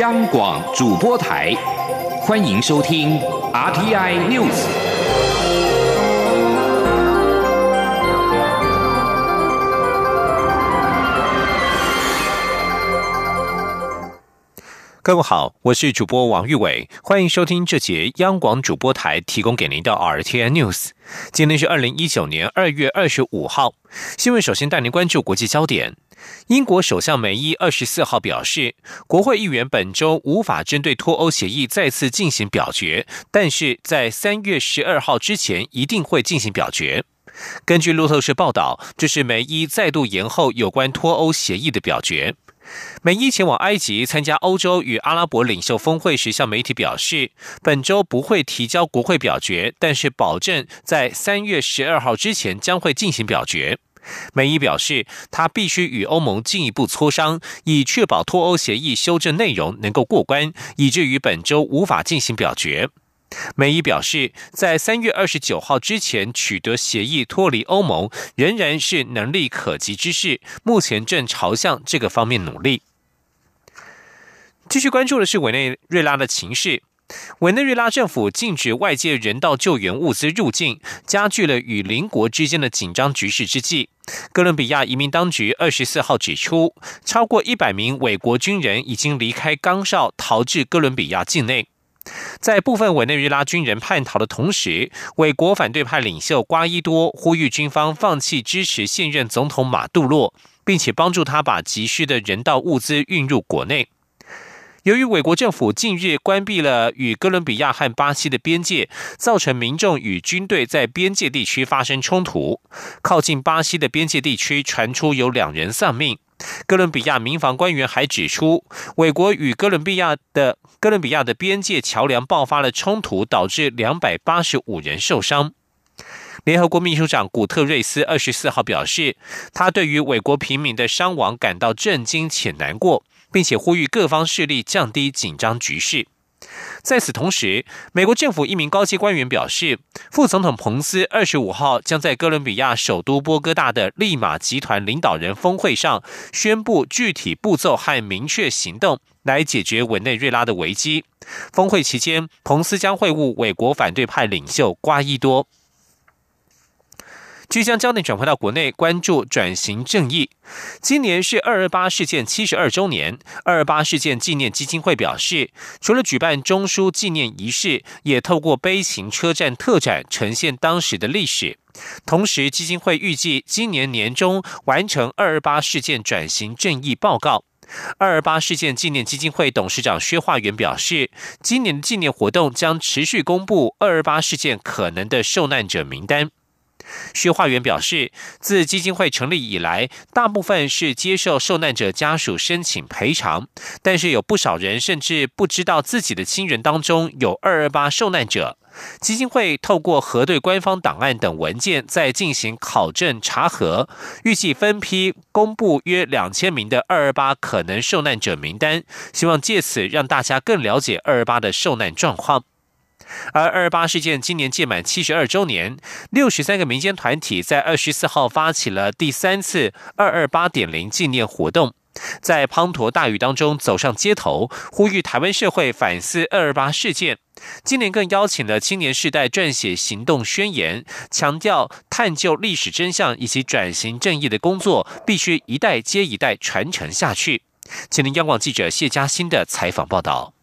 央广主播台，欢迎收听 RTI News。各位好，我是主播王玉伟，欢迎收听这节央广主播台提供给您的 RTI News。今天是二零一九年二月二十五号，新闻首先带您关注国际焦点。英国首相梅伊二十四号表示，国会议员本周无法针对脱欧协议再次进行表决，但是在三月十二号之前一定会进行表决。根据路透社报道，这是梅伊再度延后有关脱欧协议的表决。梅伊前往埃及参加欧洲与阿拉伯领袖峰会时，向媒体表示，本周不会提交国会表决，但是保证在三月十二号之前将会进行表决。梅伊表示，他必须与欧盟进一步磋商，以确保脱欧协议修正内容能够过关，以至于本周无法进行表决。梅伊表示，在三月二十九号之前取得协议脱离欧盟，仍然是能力可及之事，目前正朝向这个方面努力。继续关注的是委内瑞拉的情势。委内瑞拉政府禁止外界人道救援物资入境，加剧了与邻国之间的紧张局势之际，哥伦比亚移民当局二十四号指出，超过一百名伪国军人已经离开冈绍，逃至哥伦比亚境内。在部分委内瑞拉军人叛逃的同时，伪国反对派领袖瓜伊多呼吁军方放弃支持现任总统马杜洛，并且帮助他把急需的人道物资运入国内。由于美国政府近日关闭了与哥伦比亚和巴西的边界，造成民众与军队在边界地区发生冲突。靠近巴西的边界地区传出有两人丧命。哥伦比亚民防官员还指出，美国与哥伦比亚的哥伦比亚的边界桥梁爆发了冲突，导致两百八十五人受伤。联合国秘书长古特瑞斯二十四号表示，他对于美国平民的伤亡感到震惊且难过。并且呼吁各方势力降低紧张局势。在此同时，美国政府一名高级官员表示，副总统彭斯二十五号将在哥伦比亚首都波哥大的利马集团领导人峰会上宣布具体步骤和明确行动，来解决委内瑞拉的危机。峰会期间，彭斯将会晤美国反对派领袖瓜伊多。即将焦点转回到国内，关注转型正义。今年是二二八事件七十二周年，二二八事件纪念基金会表示，除了举办中枢纪念仪式，也透过悲情车站特展呈现当时的历史。同时，基金会预计今年年中完成二二八事件转型正义报告。二二八事件纪念基金会董事长薛化元表示，今年的纪念活动将持续公布二二八事件可能的受难者名单。薛化元表示，自基金会成立以来，大部分是接受受难者家属申请赔偿，但是有不少人甚至不知道自己的亲人当中有二二八受难者。基金会透过核对官方档案等文件，再进行考证查核，预计分批公布约两千名的二二八可能受难者名单，希望借此让大家更了解二二八的受难状况。而二二八事件今年届满七十二周年，六十三个民间团体在二十四号发起了第三次二二八点零纪念活动，在滂沱大雨当中走上街头，呼吁台湾社会反思二二八事件。今年更邀请了青年世代撰写行动宣言，强调探究历史真相以及转型正义的工作必须一代接一代传承下去。请听央广记者谢嘉欣的采访报道。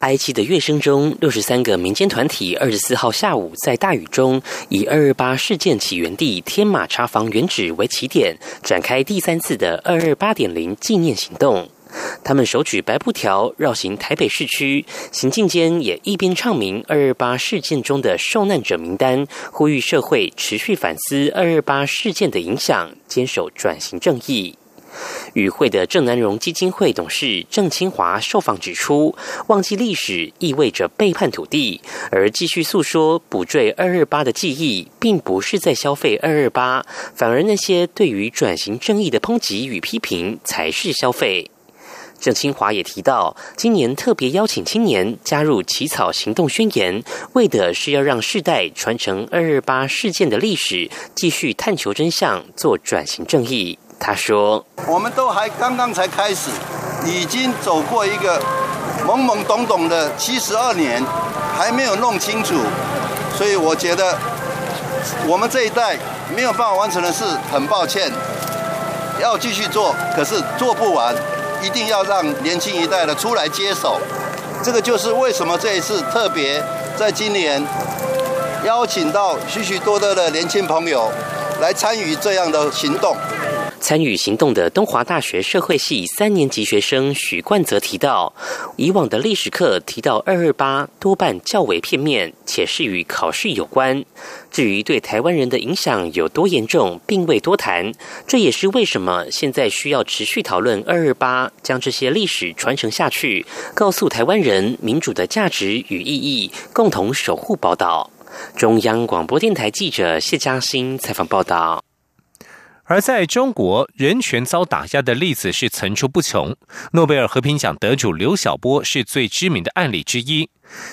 埃及的乐声中，六十三个民间团体二十四号下午在大雨中，以二二八事件起源地天马茶坊原址为起点，展开第三次的二二八点零纪念行动。他们手举白布条绕行台北市区，行进间也一边唱明二二八事件中的受难者名单，呼吁社会持续反思二二八事件的影响，坚守转型正义。与会的郑南荣基金会董事郑清华受访指出，忘记历史意味着背叛土地，而继续诉说补缀二二八的记忆，并不是在消费二二八，反而那些对于转型正义的抨击与批评才是消费。郑清华也提到，今年特别邀请青年加入起草行动宣言，为的是要让世代传承二二八事件的历史，继续探求真相，做转型正义。他说：“我们都还刚刚才开始，已经走过一个懵懵懂懂的七十二年，还没有弄清楚，所以我觉得我们这一代没有办法完成的事，很抱歉，要继续做，可是做不完。”一定要让年轻一代的出来接手，这个就是为什么这一次特别在今年邀请到许许多多的年轻朋友来参与这样的行动。参与行动的东华大学社会系三年级学生许冠泽提到，以往的历史课提到二二八多半较为片面，且是与考试有关。至于对台湾人的影响有多严重，并未多谈。这也是为什么现在需要持续讨论二二八，将这些历史传承下去，告诉台湾人民主的价值与意义，共同守护宝岛。中央广播电台记者谢嘉欣采访报道。而在中国，人权遭打压的例子是层出不穷。诺贝尔和平奖得主刘晓波是最知名的案例之一。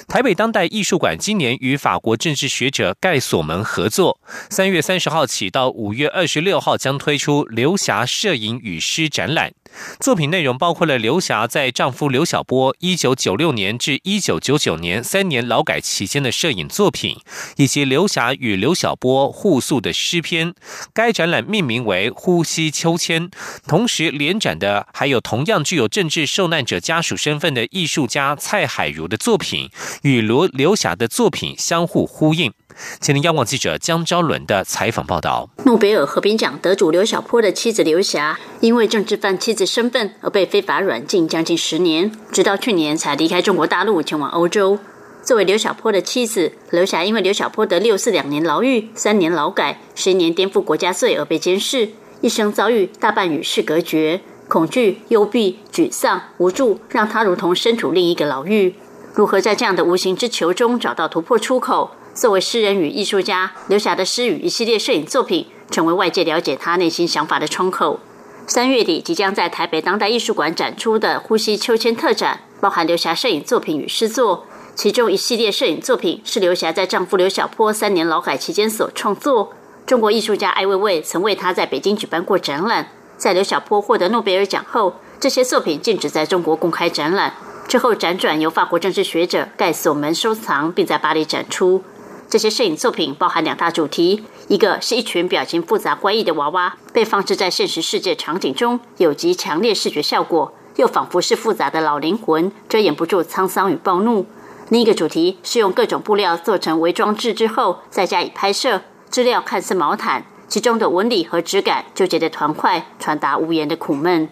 台北当代艺术馆今年与法国政治学者盖索门合作，三月三十号起到五月二十六号将推出刘霞摄影与诗展览。作品内容包括了刘霞在丈夫刘晓波一九九六年至一九九九年三年劳改期间的摄影作品，以及刘霞与刘晓波互诉的诗篇。该展览命名为《呼吸秋千》，同时联展的还有同样具有政治受难者家属身份的艺术家蔡海如的作品，与罗刘霞的作品相互呼应。前天央广记者江昭伦的采访报道：诺贝尔和平奖得主刘小波的妻子刘霞，因为政治犯妻子身份而被非法软禁将近十年，直到去年才离开中国大陆前往欧洲。作为刘小波的妻子，刘霞因为刘小波得六四两年牢狱、三年劳改、十年颠覆国家罪而被监视，一生遭遇大半与世隔绝，恐惧、幽闭、沮丧、无助，让他如同身处另一个牢狱。如何在这样的无形之球中找到突破出口？作为诗人与艺术家，刘霞的诗与一系列摄影作品，成为外界了解他内心想法的窗口。三月底即将在台北当代艺术馆展出的《呼吸秋千》特展，包含刘霞摄影作品与诗作。其中一系列摄影作品是刘霞在丈夫刘小波三年劳改期间所创作。中国艺术家艾未未曾为他在北京举办过展览。在刘小波获得诺贝尔奖后，这些作品禁止在中国公开展览。之后辗转由法国政治学者盖索门收藏，并在巴黎展出。这些摄影作品包含两大主题：一个是一群表情复杂怪异的娃娃，被放置在现实世界场景中，有极强烈视觉效果，又仿佛是复杂的老灵魂，遮掩不住沧桑与暴怒；另一个主题是用各种布料做成伪装置之后，再加以拍摄，质料看似毛毯，其中的纹理和质感纠结的团块，传达无言的苦闷。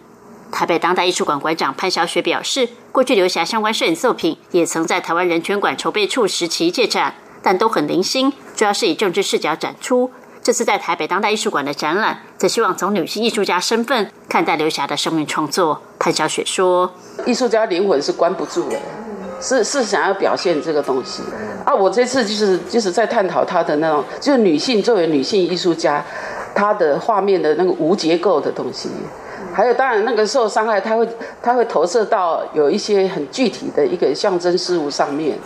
台北当代艺术馆馆长潘小雪表示，过去刘霞相关摄影作品，也曾在台湾人权馆筹备处时期借展。但都很零星，主要是以政治视角展出。这次在台北当代艺术馆的展览，则希望从女性艺术家身份看待刘霞的生命创作。潘小雪说：“艺术家灵魂是关不住的，是是想要表现这个东西啊。我这次就是就是在探讨她的那种，就是女性作为女性艺术家，她的画面的那个无结构的东西。”还有，当然，那个受伤害，它会，它会投射到有一些很具体的一个象征事物上面。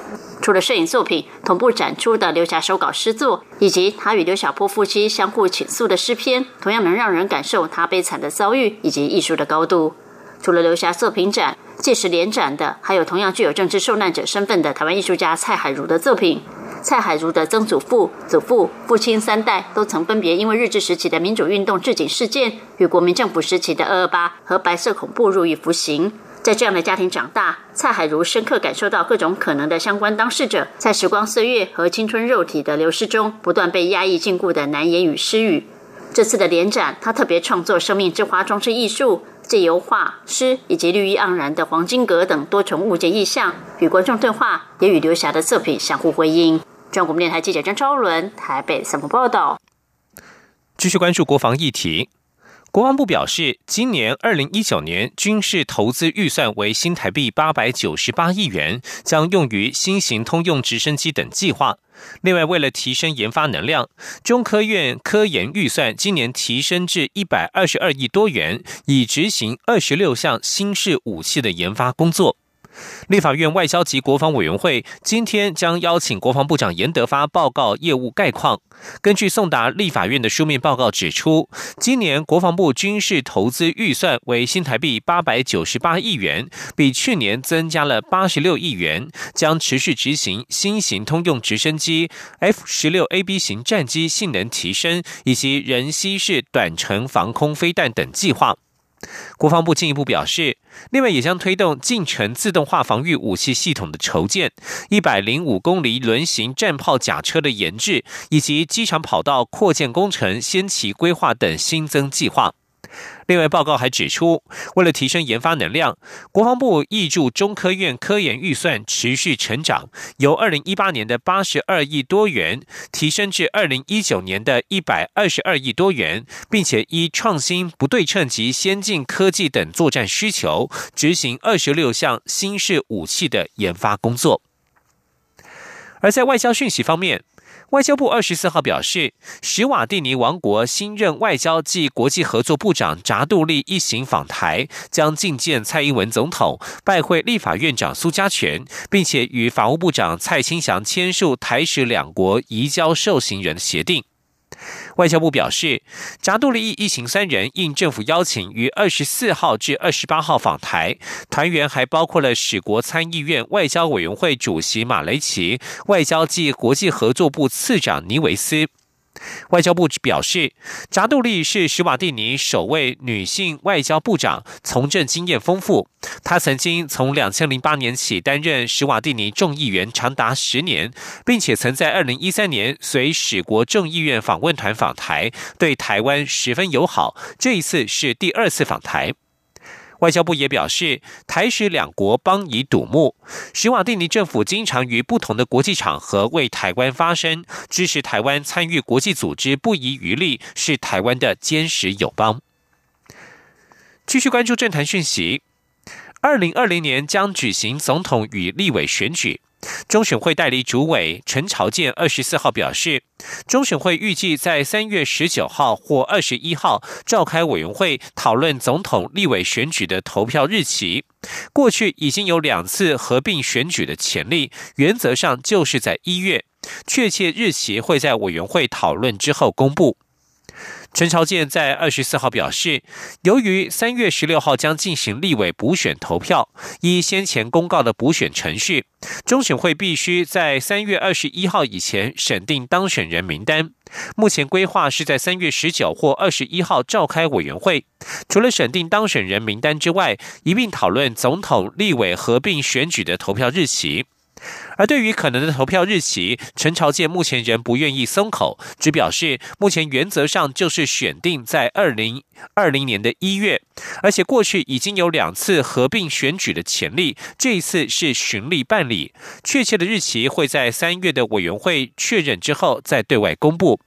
除了摄影作品，同步展出的刘霞手稿诗作，以及他与刘小波夫妻相互倾诉的诗篇，同样能让人感受他悲惨的遭遇以及艺术的高度。除了刘霞作品展，届时联展的还有同样具有政治受难者身份的台湾艺术家蔡海如的作品。蔡海如的曾祖父、祖父、父亲三代都曾分别因为日治时期的民主运动置警事件与国民政府时期的二二八和白色恐怖入狱服刑。在这样的家庭长大，蔡海如深刻感受到各种可能的相关当事者在时光岁月和青春肉体的流逝中不断被压抑禁锢的难言与失语。这次的联展，他特别创作生命之花装置艺术，借由画、诗以及绿意盎然的黄金阁等多重物件意象与观众对话，也与刘霞的作品相互辉映。中国电台记者张昭伦台北三报报道。继续关注国防议题。国防部表示，今年二零一九年军事投资预算为新台币八百九十八亿元，将用于新型通用直升机等计划。另外，为了提升研发能量，中科院科研预算今年提升至一百二十二亿多元，以执行二十六项新式武器的研发工作。立法院外交及国防委员会今天将邀请国防部长严德发报告业务概况。根据送达立法院的书面报告指出，今年国防部军事投资预算为新台币八百九十八亿元，比去年增加了八十六亿元，将持续执行新型通用直升机、F 十六 AB 型战机性能提升以及人吸式短程防空飞弹等计划。国防部进一步表示，另外也将推动近程自动化防御武器系统的筹建、一百零五公里轮型战炮甲车的研制，以及机场跑道扩建工程先期规划等新增计划。另外，报告还指出，为了提升研发能量，国防部挹注中科院科研预算持续成长，由二零一八年的八十二亿多元提升至二零一九年的一百二十二亿多元，并且依创新、不对称及先进科技等作战需求，执行二十六项新式武器的研发工作。而在外交讯息方面。外交部二十四号表示，史瓦蒂尼王国新任外交暨国际合作部长扎杜利一行访台，将觐见蔡英文总统，拜会立法院长苏家全，并且与法务部长蔡清祥签署台史两国移交受刑人协定。外交部表示，扎杜利一行三人应政府邀请，于二十四号至二十八号访台，团员还包括了使国参议院外交委员会主席马雷奇、外交暨国际合作部次长尼维斯。外交部表示，扎杜利是史瓦蒂尼首位女性外交部长，从政经验丰富。她曾经从两千零八年起担任史瓦蒂尼众议员长达十年，并且曾在二零一三年随史国众议院访问团访台，对台湾十分友好。这一次是第二次访台。外交部也表示，台史两国邦谊笃睦，史瓦蒂尼政府经常于不同的国际场合为台湾发声，支持台湾参与国际组织不遗余力，是台湾的坚实友邦。继续关注政坛讯息，二零二零年将举行总统与立委选举。中选会代理主委陈朝建二十四号表示，中选会预计在三月十九号或二十一号召开委员会讨论总统、立委选举的投票日期。过去已经有两次合并选举的潜力，原则上就是在一月，确切日期会在委员会讨论之后公布。陈朝健在二十四号表示，由于三月十六号将进行立委补选投票，依先前公告的补选程序，中选会必须在三月二十一号以前审定当选人名单。目前规划是在三月十九或二十一号召开委员会，除了审定当选人名单之外，一并讨论总统、立委合并选举的投票日期。而对于可能的投票日期，陈朝健目前仍不愿意松口，只表示目前原则上就是选定在二零二零年的一月，而且过去已经有两次合并选举的潜力，这一次是循例办理，确切的日期会在三月的委员会确认之后再对外公布。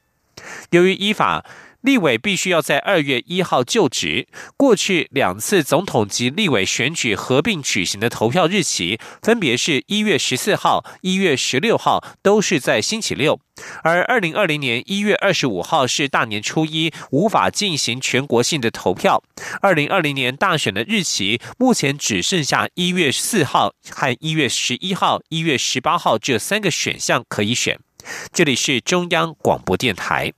由于依法。立委必须要在二月一号就职。过去两次总统及立委选举合并举行的投票日期，分别是一月十四号、一月十六号，都是在星期六。而二零二零年一月二十五号是大年初一，无法进行全国性的投票。二零二零年大选的日期，目前只剩下一月四号和一月十一号、一月十八号这三个选项可以选。这里是中央广播电台。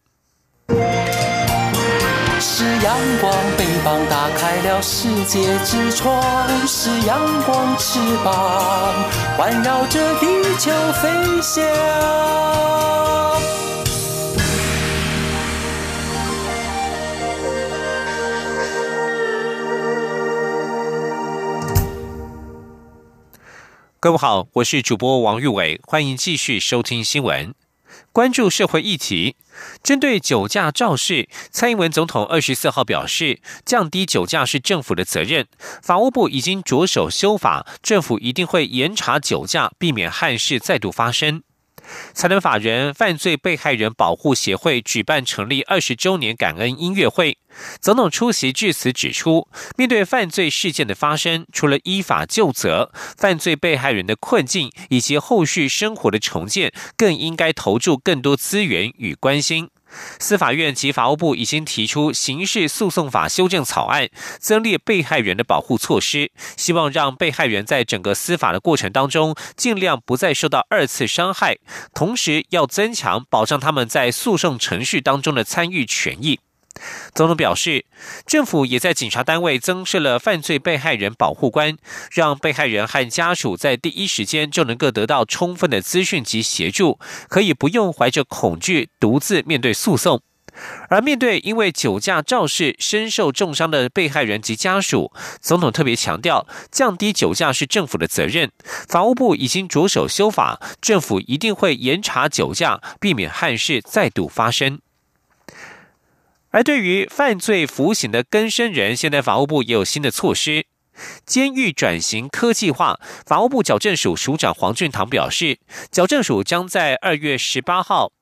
阳光，翅膀打开了世界之窗；是阳光，翅膀环绕着地球飞翔。各位好，我是主播王玉伟，欢迎继续收听新闻。关注社会议题，针对酒驾肇事，蔡英文总统二十四号表示，降低酒驾是政府的责任。法务部已经着手修法，政府一定会严查酒驾，避免憾事再度发生。才能法人犯罪被害人保护协会举办成立二十周年感恩音乐会，总统出席致辞指出，面对犯罪事件的发生，除了依法就责，犯罪被害人的困境以及后续生活的重建，更应该投注更多资源与关心。司法院及法务部已经提出刑事诉讼法修正草案，增列被害人的保护措施，希望让被害人在整个司法的过程当中，尽量不再受到二次伤害，同时要增强保障他们在诉讼程序当中的参与权益。总统表示，政府也在警察单位增设了犯罪被害人保护官，让被害人和家属在第一时间就能够得到充分的资讯及协助，可以不用怀着恐惧独自面对诉讼。而面对因为酒驾肇事身受重伤的被害人及家属，总统特别强调，降低酒驾是政府的责任。法务部已经着手修法，政府一定会严查酒驾，避免憾事再度发生。而对于犯罪服刑的更生人，现在法务部也有新的措施。监狱转型科技化，法务部矫正署署长黄俊堂表示，矫正署将在二月十八号。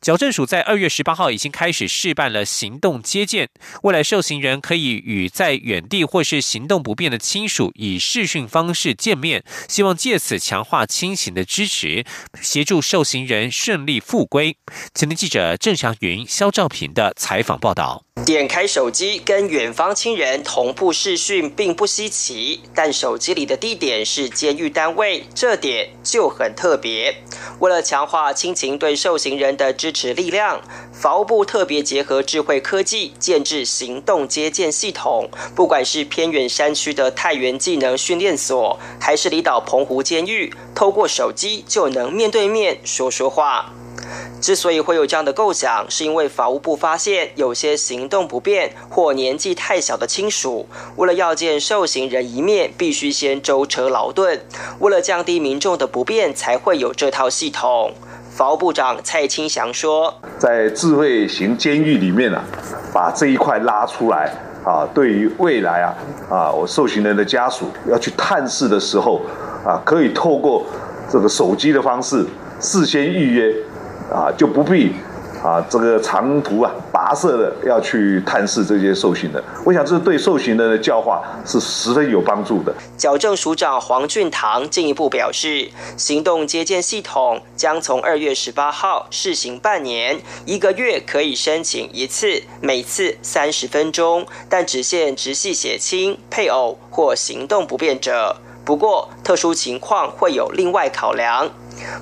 矫正署在二月十八号已经开始试办了行动接见，未来受刑人可以与在远地或是行动不便的亲属以视讯方式见面，希望借此强化亲情的支持，协助受刑人顺利复归。前天记者郑祥云、肖兆平的采访报道。点开手机跟远方亲人同步视讯并不稀奇，但手机里的地点是监狱单位，这点就很特别。为了强化亲情对受刑人的支持力量，法务部特别结合智慧科技建制行动接见系统，不管是偏远山区的太原技能训练所，还是离岛澎湖监狱，透过手机就能面对面说说话。之所以会有这样的构想，是因为法务部发现有些行动不便或年纪太小的亲属，为了要见受刑人一面，必须先舟车劳顿。为了降低民众的不便，才会有这套系统。法务部长蔡清祥说：“在智慧型监狱里面啊，把这一块拉出来啊，对于未来啊啊，我受刑人的家属要去探视的时候啊，可以透过这个手机的方式事先预约。”啊，就不必啊，这个长途啊，跋涉的要去探视这些受刑的。我想，这是对受刑的教化是十分有帮助的。矫正署长黄俊堂进一步表示，行动接见系统将从二月十八号试行半年，一个月可以申请一次，每次三十分钟，但只限直系血亲、配偶或行动不便者。不过，特殊情况会有另外考量。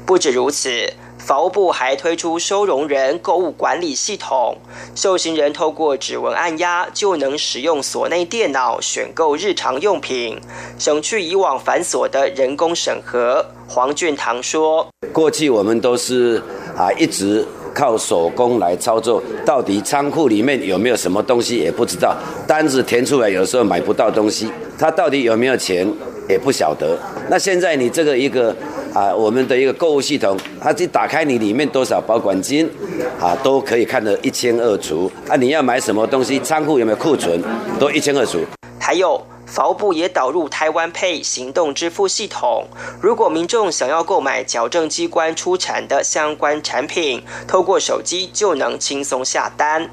不止如此。法务部还推出收容人购物管理系统，受刑人透过指纹按压就能使用所内电脑选购日常用品，省去以往繁琐的人工审核。黄俊堂说：“过去我们都是啊，一直靠手工来操作，到底仓库里面有没有什么东西也不知道，单子填出来有时候买不到东西，他到底有没有钱也不晓得。那现在你这个一个。”啊，我们的一个购物系统，它就打开，你里面多少保管金，啊，都可以看得一清二楚。啊，你要买什么东西，仓库有没有库存，都一清二楚。还有。法务部也导入台湾配行动支付系统，如果民众想要购买矫正机关出产的相关产品，透过手机就能轻松下单。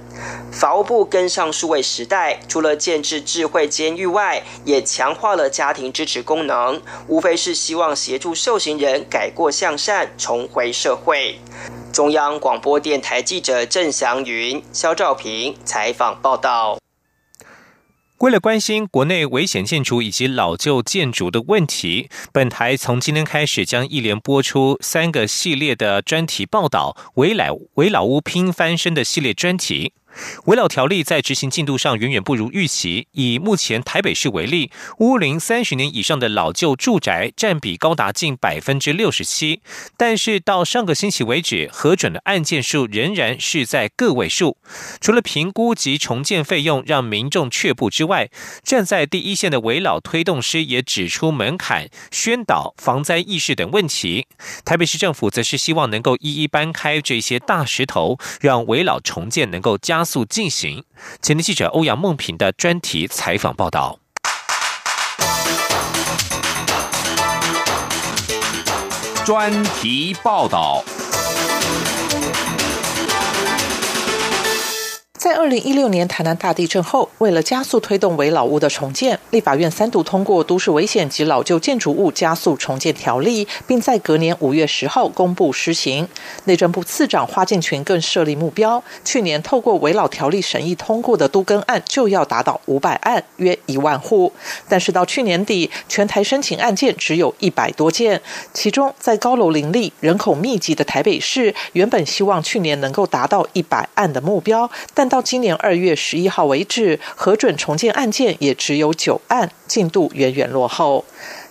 法务部跟上数位时代，除了建制智慧监狱外，也强化了家庭支持功能，无非是希望协助受刑人改过向善，重回社会。中央广播电台记者郑祥云、肖兆平采访报道。为了关心国内危险建筑以及老旧建筑的问题，本台从今天开始将一连播出三个系列的专题报道“围老围老屋拼翻身”的系列专题。围老条例在执行进度上远远不如预期。以目前台北市为例，屋龄三十年以上的老旧住宅占比高达近百分之六十七，但是到上个星期为止，核准的案件数仍然是在个位数。除了评估及重建费用让民众却步之外，站在第一线的围老推动师也指出门槛、宣导、防灾意识等问题。台北市政府则是希望能够一一搬开这些大石头，让围老重建能够加。速进行。前天记者欧阳梦平的专题采访报道。专题报道。在二零一六年台南大地震后，为了加速推动围老屋的重建，立法院三度通过《都市危险及老旧建筑物加速重建条例》，并在隔年五月十号公布施行。内政部次长花敬群更设立目标，去年透过围老条例审议通过的都更案就要达到五百案，约一万户。但是到去年底，全台申请案件只有一百多件，其中在高楼林立、人口密集的台北市，原本希望去年能够达到一百案的目标，但到到今年二月十一号为止，核准重建案件也只有九案，进度远远落后。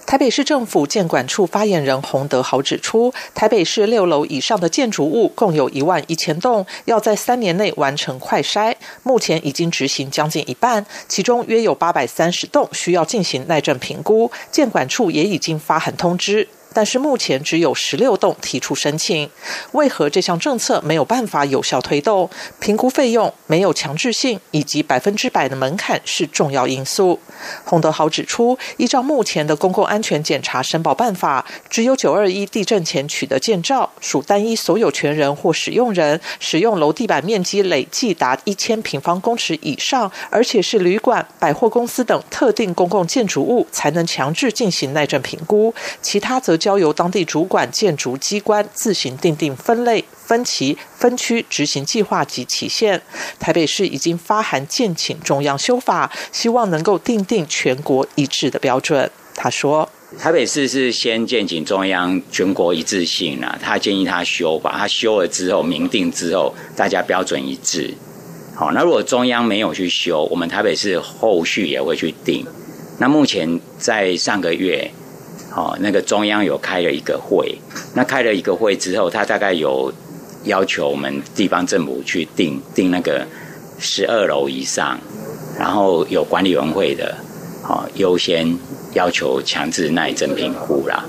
台北市政府建管处发言人洪德豪指出，台北市六楼以上的建筑物共有一万一千栋，要在三年内完成快筛，目前已经执行将近一半，其中约有八百三十栋需要进行耐震评估，建管处也已经发函通知。但是目前只有十六栋提出申请，为何这项政策没有办法有效推动？评估费用没有强制性，以及百分之百的门槛是重要因素。洪德豪指出，依照目前的公共安全检查申报办法，只有九二一地震前取得建造，属单一所有权人或使用人，使用楼地板面积累计达一千平方公尺以上，而且是旅馆、百货公司等特定公共建筑物，才能强制进行耐震评估，其他则。交由当地主管建筑机关自行订定分类、分期、分区执行计划及期限。台北市已经发函建请中央修法，希望能够订定全国一致的标准。他说：“台北市是先建请中央全国一致性啊，他建议他修吧，他修了之后明定之后，大家标准一致。好，那如果中央没有去修，我们台北市后续也会去定。那目前在上个月。”哦，那个中央有开了一个会，那开了一个会之后，他大概有要求我们地方政府去定定那个十二楼以上，然后有管理员会的，哦，优先要求强制耐震评估啦，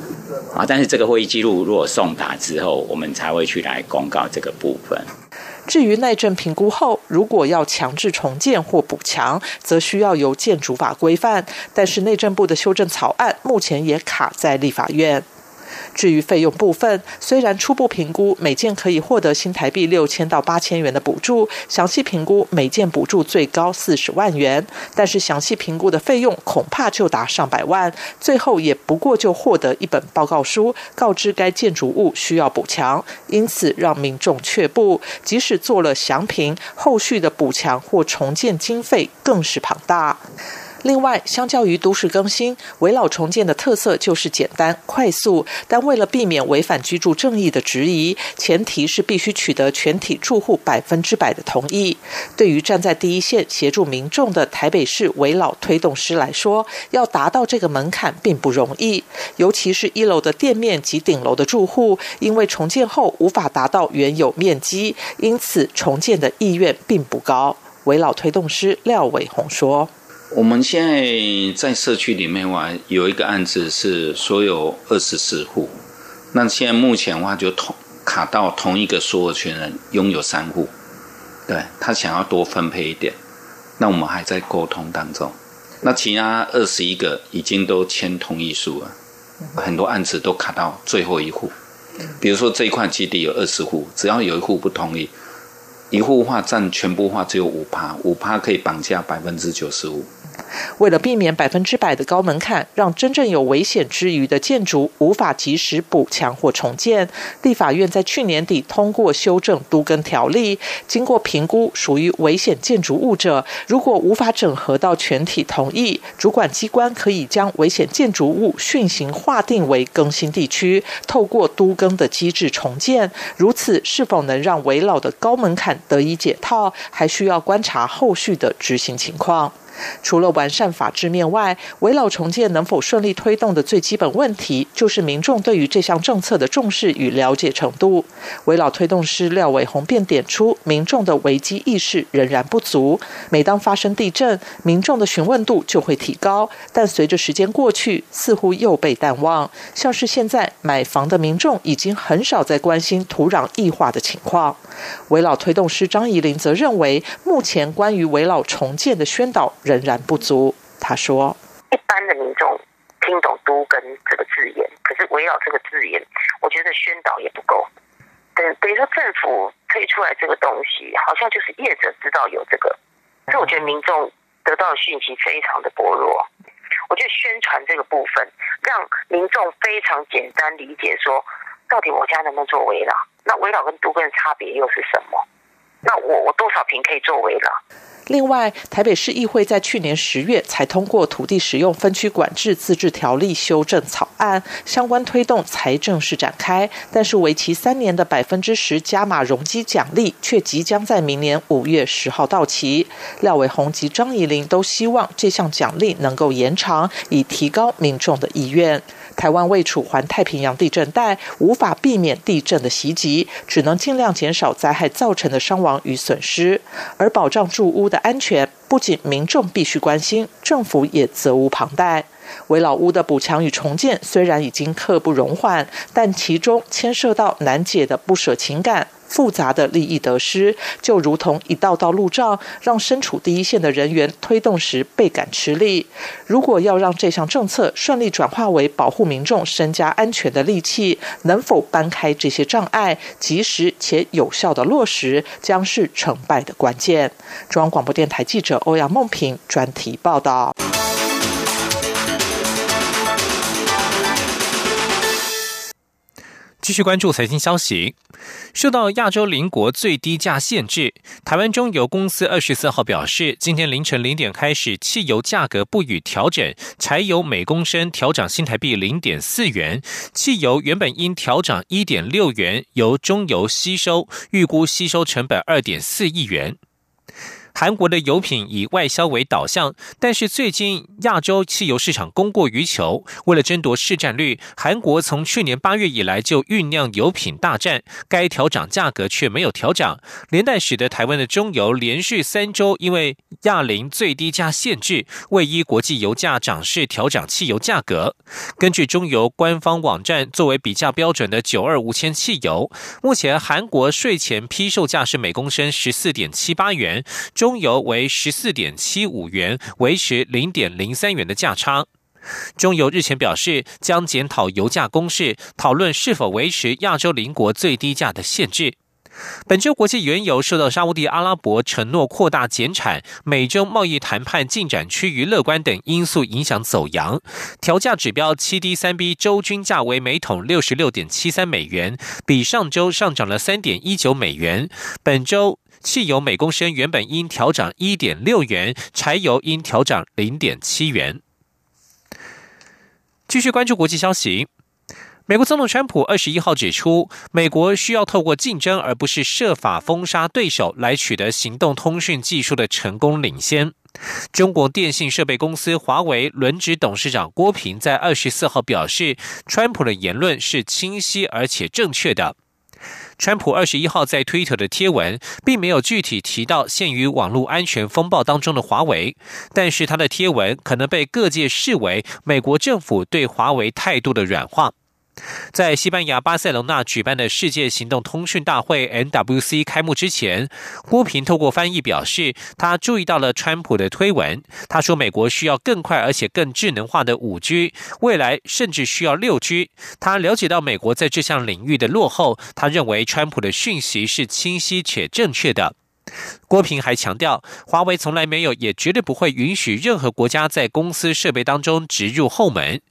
啊，但是这个会议记录如果送达之后，我们才会去来公告这个部分。至于内政评估后，如果要强制重建或补强，则需要由建筑法规范。但是内政部的修正草案目前也卡在立法院。至于费用部分，虽然初步评估每件可以获得新台币六千到八千元的补助，详细评估每件补助最高四十万元，但是详细评估的费用恐怕就达上百万，最后也不过就获得一本报告书，告知该建筑物需要补强，因此让民众却步。即使做了详评，后续的补强或重建经费更是庞大。另外，相较于都市更新，围老重建的特色就是简单快速。但为了避免违反居住正义的质疑，前提是必须取得全体住户百分之百的同意。对于站在第一线协助民众的台北市围老推动师来说，要达到这个门槛并不容易。尤其是一楼的店面及顶楼的住户，因为重建后无法达到原有面积，因此重建的意愿并不高。围老推动师廖伟宏说。我们现在在社区里面话，有一个案子是所有二十四户，那现在目前的话就同卡到同一个所有权人拥有三户，对他想要多分配一点，那我们还在沟通当中。那其他二十一个已经都签同意书了，很多案子都卡到最后一户。比如说这一块基地有二十户，只要有一户不同意，一户话占全部话只有五趴，五趴可以绑架百分之九十五。为了避免百分之百的高门槛，让真正有危险之余的建筑无法及时补强或重建，立法院在去年底通过修正都更条例。经过评估，属于危险建筑物者，如果无法整合到全体同意，主管机关可以将危险建筑物训行划定为更新地区，透过都更的机制重建。如此是否能让围老的高门槛得以解套，还需要观察后续的执行情况。除了完善法制面外，围老重建能否顺利推动的最基本问题，就是民众对于这项政策的重视与了解程度。围老推动师廖伟宏便点出，民众的危机意识仍然不足。每当发生地震，民众的询问度就会提高，但随着时间过去，似乎又被淡忘。像是现在买房的民众已经很少在关心土壤异化的情况。围老推动师张怡玲则认为，目前关于围老重建的宣导。仍然不足，他说：“一般的民众听懂‘都跟’这个字眼，可是围绕这个字眼，我觉得宣导也不够。等等于说政府推出来这个东西，好像就是业者知道有这个，所以我觉得民众得到的讯息非常的薄弱。我觉得宣传这个部分，让民众非常简单理解，说到底我家能不能做围绕？那围绕跟都跟差别又是什么？那我我多少平可以做围绕？另外，台北市议会在去年十月才通过土地使用分区管制自治条例修正草案，相关推动才正式展开。但是，为期三年的百分之十加码容积奖励却即将在明年五月十号到期。廖伟宏及张怡玲都希望这项奖励能够延长，以提高民众的意愿。台湾未处环太平洋地震带，无法避免地震的袭击，只能尽量减少灾害造成的伤亡与损失。而保障住屋的安全，不仅民众必须关心，政府也责无旁贷。围老屋的补强与重建虽然已经刻不容缓，但其中牵涉到难解的不舍情感。复杂的利益得失，就如同一道道路障，让身处第一线的人员推动时倍感吃力。如果要让这项政策顺利转化为保护民众身家安全的利器，能否搬开这些障碍，及时且有效的落实，将是成败的关键。中央广播电台记者欧阳梦平专题报道。继续关注财经消息，受到亚洲邻国最低价限制，台湾中油公司二十四号表示，今天凌晨零点开始，汽油价格不予调整，柴油每公升调涨新台币零点四元，汽油原本应调涨一点六元，由中油吸收，预估吸收成本二点四亿元。韩国的油品以外销为导向，但是最近亚洲汽油市场供过于求，为了争夺市占率，韩国从去年八月以来就酝酿油品大战，该调涨价格却没有调涨，连带使得台湾的中油连续三周因为亚林最低价限制，未依国际油价涨势调涨汽油价格。根据中油官方网站作为比价标准的九二五千汽油，目前韩国税前批售价是每公升十四点七八元。中中油为十四点七五元，维持零点零三元的价差。中油日前表示，将检讨油价公式，讨论是否维持亚洲邻国最低价的限制。本周国际原油受到沙地阿拉伯承诺扩大减产、美中贸易谈判进展趋于乐观等因素影响走阳，调价指标七 D 三 B 周均价为每桶六十六点七三美元，比上周上涨了三点一九美元。本周。汽油每公升原本应调涨一点六元，柴油应调涨零点七元。继续关注国际消息，美国总统川普二十一号指出，美国需要透过竞争，而不是设法封杀对手，来取得行动通讯技术的成功领先。中国电信设备公司华为轮值董事长郭平在二十四号表示，川普的言论是清晰而且正确的。川普二十一号在推特的贴文，并没有具体提到陷于网络安全风暴当中的华为，但是他的贴文可能被各界视为美国政府对华为态度的软化。在西班牙巴塞隆纳举办的世界行动通讯大会 （NWC） 开幕之前，郭平透过翻译表示，他注意到了川普的推文。他说，美国需要更快而且更智能化的五 G，未来甚至需要六 G。他了解到美国在这项领域的落后。他认为川普的讯息是清晰且正确的。郭平还强调，华为从来没有也绝对不会允许任何国家在公司设备当中植入后门。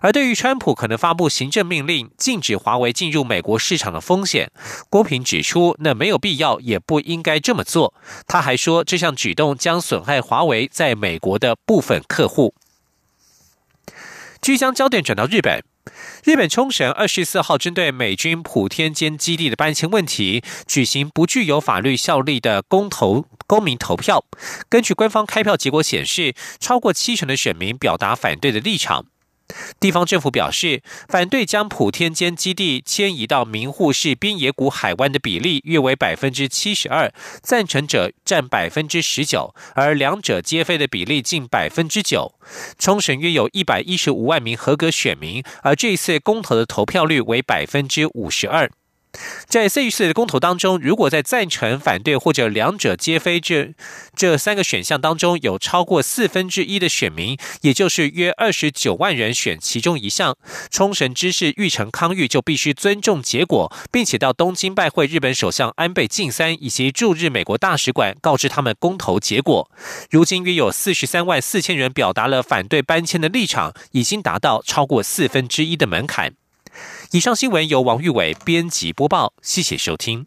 而对于川普可能发布行政命令禁止华为进入美国市场的风险，郭平指出，那没有必要，也不应该这么做。他还说，这项举动将损害华为在美国的部分客户。据将焦点转到日本，日本冲绳二十四号针对美军普天间基地的搬迁问题，举行不具有法律效力的公投公民投票。根据官方开票结果显示，超过七成的选民表达反对的立场。地方政府表示，反对将普天间基地迁移到名护市滨野谷海湾的比例约为百分之七十二，赞成者占百分之十九，而两者皆非的比例近百分之九。冲绳约有一百一十五万名合格选民，而这一次公投的投票率为百分之五十二。在这一次的公投当中，如果在赞成、反对或者两者皆非这这三个选项当中有超过四分之一的选民，也就是约二十九万人选其中一项，冲绳知事玉成康裕就必须尊重结果，并且到东京拜会日本首相安倍晋三以及驻日美国大使馆，告知他们公投结果。如今约有四十三万四千人表达了反对搬迁的立场，已经达到超过四分之一的门槛。以上新闻由王玉伟编辑播报谢谢收听。